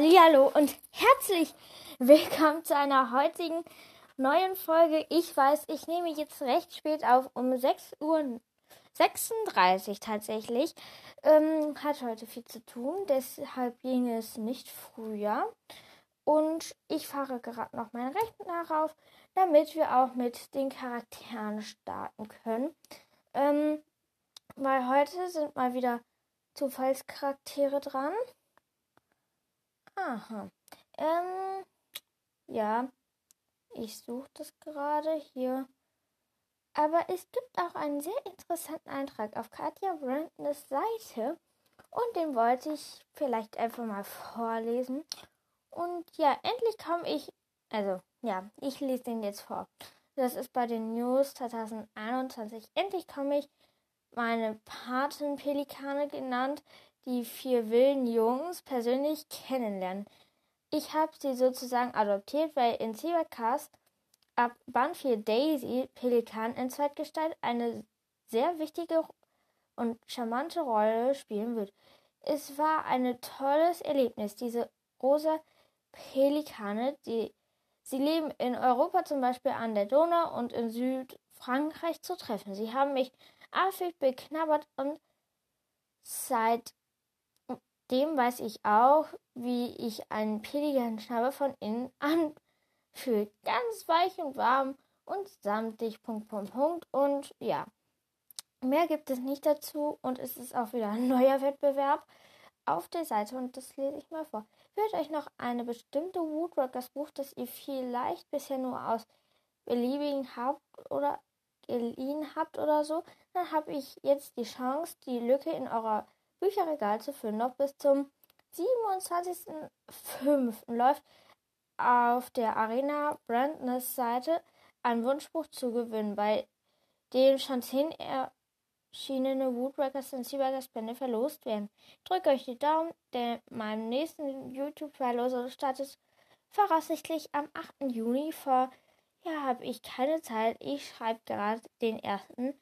Hallihallo und herzlich willkommen zu einer heutigen neuen Folge. Ich weiß, ich nehme jetzt recht spät auf, um 6 Uhr 36 tatsächlich. Ähm, hat heute viel zu tun, deshalb ging es nicht früher. Und ich fahre gerade noch meinen Rechner rauf, damit wir auch mit den Charakteren starten können. Ähm, weil heute sind mal wieder Zufallscharaktere dran. Aha. Ähm, ja, ich suche das gerade hier. Aber es gibt auch einen sehr interessanten Eintrag auf Katja Brandners Seite. Und den wollte ich vielleicht einfach mal vorlesen. Und ja, endlich komme ich. Also, ja, ich lese den jetzt vor. Das ist bei den News 2021. Endlich komme ich meine Patenpelikane genannt, die vier wilden Jungs persönlich kennenlernen. Ich habe sie sozusagen adoptiert, weil in Cybercast ab Band 4 Daisy Pelikan in Zweitgestalt eine sehr wichtige und charmante Rolle spielen wird. Es war ein tolles Erlebnis, diese rosa Pelikane, die sie leben in Europa zum Beispiel an der Donau und in Südfrankreich zu treffen. Sie haben mich affig beknabbert und seit dem weiß ich auch, wie ich einen Pelikanschnabel von innen anfühlt. Ganz weich und warm und samtig, Punkt, Punkt, Punkt. Und ja, mehr gibt es nicht dazu. Und es ist auch wieder ein neuer Wettbewerb auf der Seite. Und das lese ich mal vor. Führt euch noch eine bestimmte Woodworkers Buch, das ihr vielleicht bisher nur aus beliebigen habt oder geliehen habt oder so, dann habe ich jetzt die Chance, die Lücke in eurer Bücherregal zu füllen. Noch bis zum 27.05. läuft auf der Arena Brandness Seite ein Wunschbuch zu gewinnen, bei dem schon zehn erschienene Woodbreakers und Seabaggers Bände verlost werden. Ich drücke euch die Daumen, denn mein nächsten YouTube-Verlosung startet voraussichtlich am 8. Juni. Vor ja, habe ich keine Zeit. Ich schreibe gerade den ersten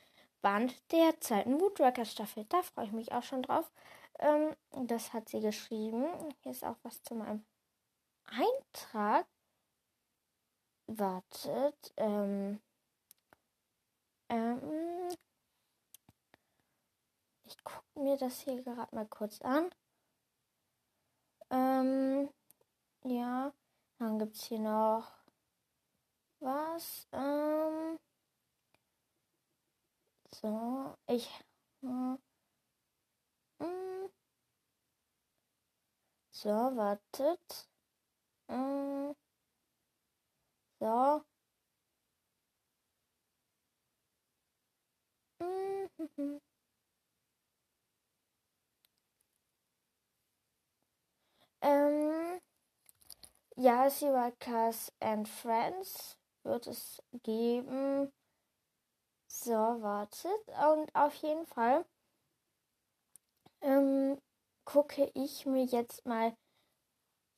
Band der zweiten Woodworker Staffel. Da freue ich mich auch schon drauf. Ähm, das hat sie geschrieben. Hier ist auch was zu meinem Eintrag. Wartet. Ähm, ähm, ich gucke mir das hier gerade mal kurz an. Ähm, ja, dann gibt es hier noch was. Ähm, so, ich. Hm, hm. so, wartet. Hm, so. Hm, ähm, ja, Cass and Friends wird es geben. So, wartet. Und auf jeden Fall ähm, gucke ich mir jetzt mal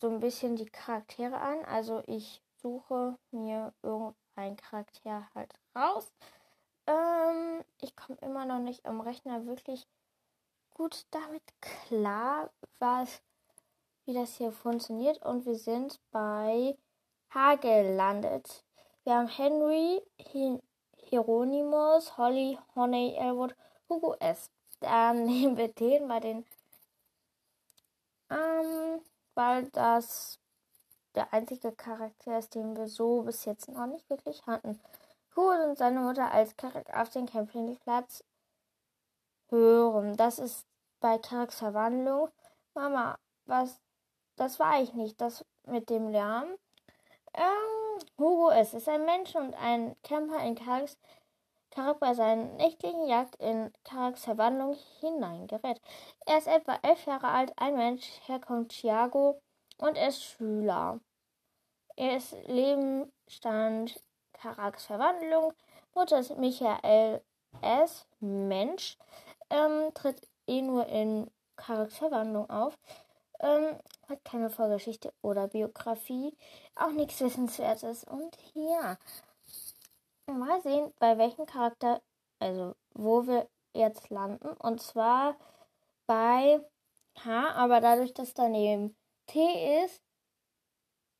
so ein bisschen die Charaktere an. Also ich suche mir irgendeinen Charakter halt raus. Ähm, ich komme immer noch nicht am Rechner wirklich gut damit klar, was, wie das hier funktioniert. Und wir sind bei H gelandet. Wir haben Henry, Hieronymus, Holly, Honey, Elwood, Hugo S. Dann nehmen wir den bei den, ähm, weil das der einzige Charakter ist, den wir so bis jetzt noch nicht wirklich hatten. Hugo und seine Mutter als Charakter auf den Campingplatz hören. Das ist bei Karaks Verwandlung. Mama, was, das war ich nicht, das mit dem Lärm. Ähm, Hugo S. ist ein Mensch und ein Camper in Karaks Karak bei seiner nächtlichen Jagd in Karaks Verwandlung hineingerät. Er ist etwa elf Jahre alt, ein Mensch, herkommt Thiago und er ist Schüler. Er ist Lebensstand Karaks Verwandlung. Mutter ist Michael S. Mensch. Ähm, tritt eh nur in Karaks Verwandlung auf. Ähm, hat keine Vorgeschichte oder Biografie. Auch nichts Wissenswertes. Und ja, mal sehen, bei welchem Charakter, also wo wir jetzt landen. Und zwar bei H, aber dadurch, dass daneben T ist,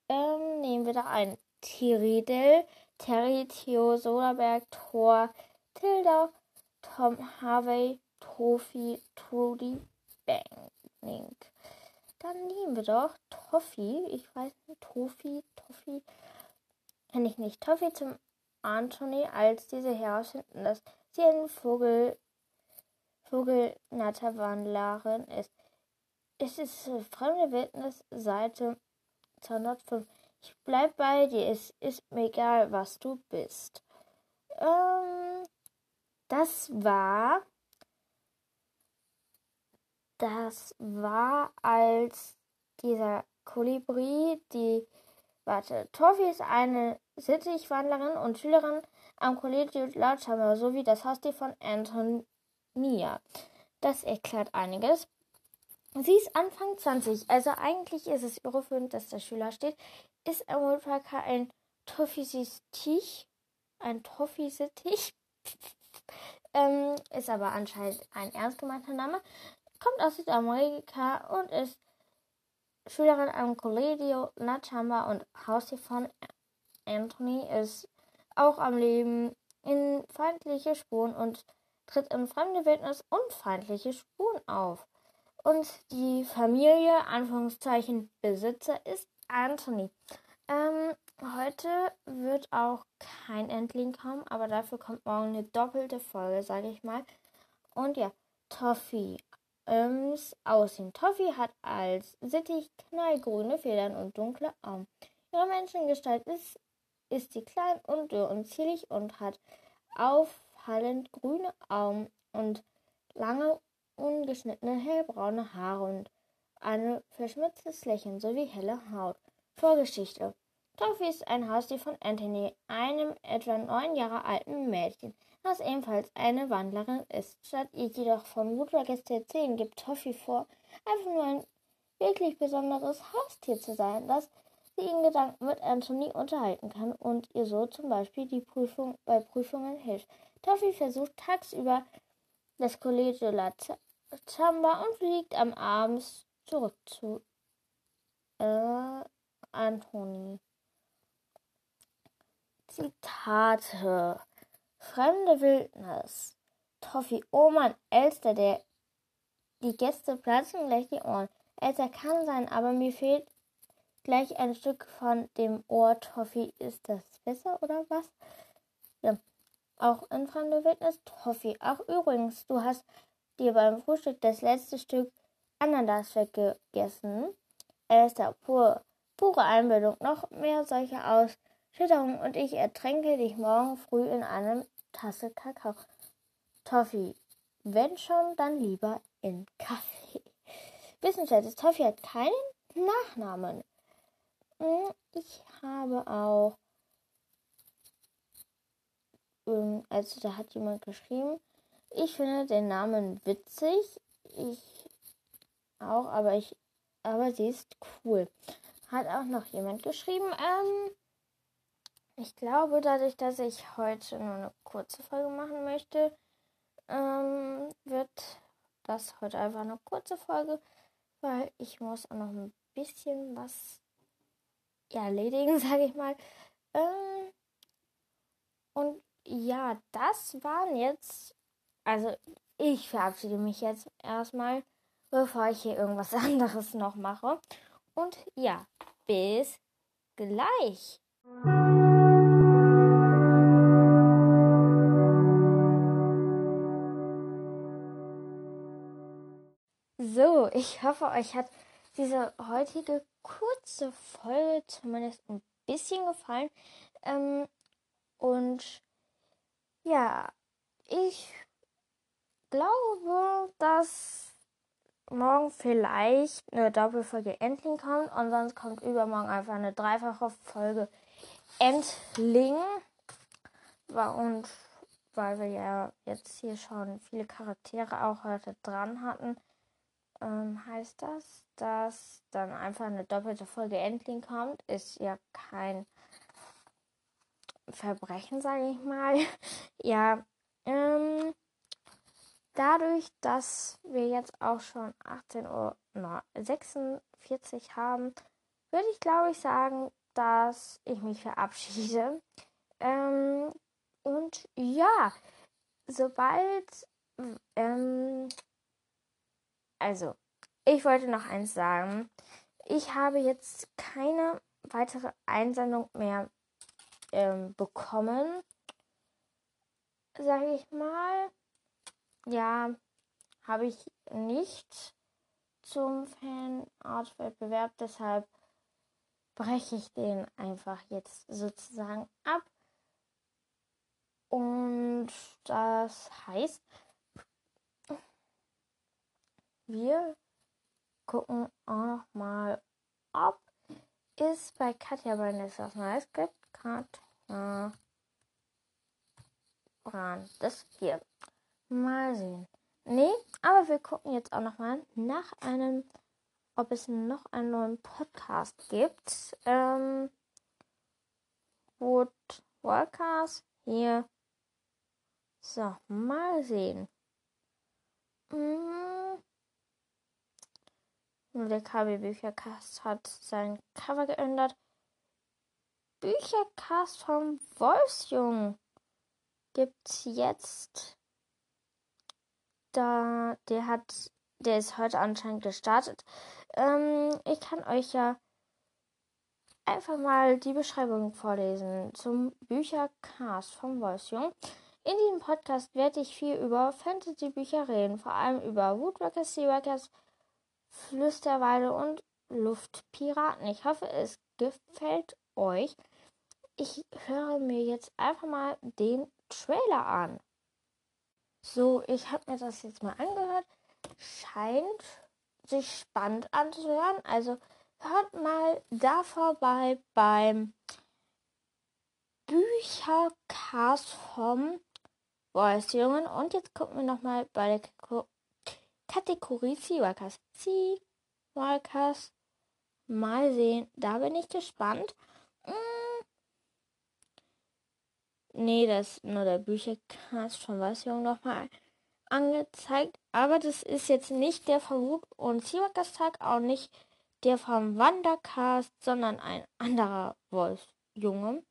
ähm, nehmen wir da ein Tiridel, Terry, Theo, Soderberg, Thor, Tilda, Tom Harvey, Tofi, Trudy, Banning. Dann nehmen wir doch Toffi. Ich weiß nicht, Tofi, Toffi. Kenne ich nicht. Toffi zum Anthony, als diese herausfinden, dass sie ein Vogel, Vogelnatterwandlerin ist. Es ist fremde Wildnis, Seite 205. Ich bleib bei dir. Es ist mir egal, was du bist. Ähm, das war. Das war als dieser Kolibri, die. Warte, Toffi ist eine Sittichwandlerin und Schülerin am Collegio Lautschammer sowie das Haustier von Antonia. Das erklärt einiges. Sie ist Anfang 20, also eigentlich ist es irreführend, dass der Schüler steht. Ist im Woodpecker ein Toffisittich, ein Toffisittich, ähm, ist aber anscheinend ein ernst gemeinter Name, kommt aus Südamerika und ist Schülerin am Collegio Nachamba und Haustier von Anthony ist auch am Leben in feindliche Spuren und tritt in fremde Wildnis und feindliche Spuren auf. Und die Familie, Anführungszeichen Besitzer, ist Anthony. Ähm, heute wird auch kein Endling kommen, aber dafür kommt morgen eine doppelte Folge, sage ich mal. Und ja, Toffee. Ums Aussehen. Toffee hat als Sittich knallgrüne Federn und dunkle Augen. Ihre Menschengestalt ist, ist sie klein und dürr und zierlich und hat auffallend grüne Augen und lange ungeschnittene hellbraune Haare und ein verschmitztes Lächeln sowie helle Haut. Vorgeschichte. Toffee ist ein Haustier von Anthony, einem etwa neun Jahre alten Mädchen, das ebenfalls eine Wandlerin ist. Statt ihr jedoch von Woodruggers zu erzählen, gibt Toffee vor, einfach nur ein wirklich besonderes Haustier zu sein, das sie in Gedanken mit Anthony unterhalten kann und ihr so zum Beispiel die Prüfung bei Prüfungen hilft. Toffee versucht tagsüber das Collegio La Chamba und fliegt am Abend zurück zu äh, Anthony. Zitate. Fremde Wildnis. Toffi, oh Mann, Elster, der die Gäste platzen gleich die Ohren. Elster kann sein, aber mir fehlt gleich ein Stück von dem Ohr. Toffi, ist das besser oder was? Ja. Auch in fremde Wildnis, Toffi. Ach, übrigens, du hast dir beim Frühstück das letzte Stück Ananas weggegessen. Elster, pur, pure Einbildung. Noch mehr solche aus. Schitterung und ich ertränke dich morgen früh in einer Tasse Kakao. Toffee, wenn schon, dann lieber in Kaffee. Wissenschaft, Toffee hat keinen Nachnamen. Hm, ich habe auch, ähm, also da hat jemand geschrieben, ich finde den Namen witzig. Ich auch, aber ich, aber sie ist cool. Hat auch noch jemand geschrieben, ähm, ich glaube, dadurch, dass ich heute nur eine kurze Folge machen möchte, ähm, wird das heute einfach eine kurze Folge, weil ich muss auch noch ein bisschen was erledigen, sage ich mal. Ähm, und ja, das waren jetzt, also ich verabschiede mich jetzt erstmal, bevor ich hier irgendwas anderes noch mache. Und ja, bis gleich. So, ich hoffe, euch hat diese heutige kurze Folge zumindest ein bisschen gefallen. Ähm, und ja, ich glaube, dass morgen vielleicht eine Doppelfolge Endling kommt und sonst kommt übermorgen einfach eine dreifache Folge Endling. Und weil wir ja jetzt hier schon viele Charaktere auch heute dran hatten, ähm, heißt das, dass dann einfach eine doppelte Folge Endling kommt. Ist ja kein Verbrechen, sage ich mal. ja, ähm, dadurch, dass wir jetzt auch schon 18.46 Uhr haben, würde ich glaube ich sagen, dass ich mich verabschiede. Ähm, und ja, sobald, ähm, also, ich wollte noch eins sagen. Ich habe jetzt keine weitere Einsendung mehr ähm, bekommen, sage ich mal. Ja, habe ich nicht zum Fanart-Wettbewerb, deshalb breche ich den einfach jetzt sozusagen ab. Und das heißt, wir gucken auch noch mal, ob es bei Katja Brandes was Neues gibt. Katja Brandes hier. Mal sehen. Nee, aber wir gucken jetzt auch noch mal nach einem ob es noch einen neuen Podcast gibt. Ähm, Wood Walkers hier. So, mal sehen. Hm. Der KB Büchercast hat sein Cover geändert. Büchercast vom Wolfsjungen gibt's jetzt. Da, der hat, der ist heute anscheinend gestartet. Ähm, ich kann euch ja einfach mal die Beschreibung vorlesen zum Büchercast vom Wolfsjung. In diesem Podcast werde ich viel über Fantasy-Bücher reden, vor allem über Woodwalkers, Seawalkers, Flüsterweide und Luftpiraten. Ich hoffe, es gefällt euch. Ich höre mir jetzt einfach mal den Trailer an. So, ich habe mir das jetzt mal angehört. Scheint sich spannend anzuhören. Also hört mal da vorbei beim Büchercast vom Voice-Jungen. Und jetzt gucken wir nochmal bei der Kategorie Seawalkers. Seawalkers. Mal sehen. Da bin ich gespannt. Hm. Nee, das ist nur der Büchercast vom Voice-Jungen nochmal angezeigt, aber das ist jetzt nicht der vom Rook und Siwakas Tag, auch nicht der vom Wandercast, sondern ein anderer Wolfsjunge.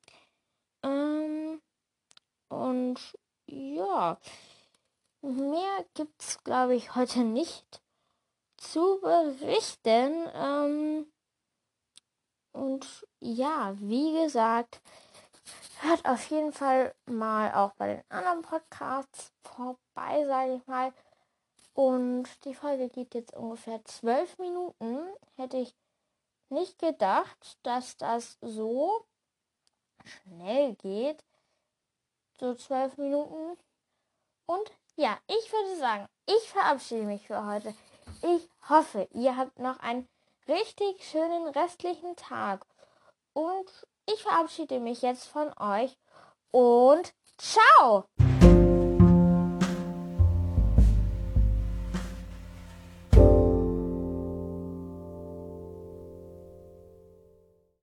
Ähm, und ja, mehr gibt's glaube ich heute nicht zu berichten. Ähm, und ja, wie gesagt, Hört auf jeden Fall mal auch bei den anderen Podcasts vorbei, sage ich mal. Und die Folge geht jetzt ungefähr zwölf Minuten. Hätte ich nicht gedacht, dass das so schnell geht. So zwölf Minuten. Und ja, ich würde sagen, ich verabschiede mich für heute. Ich hoffe, ihr habt noch einen richtig schönen restlichen Tag. Und ich verabschiede mich jetzt von euch und ciao!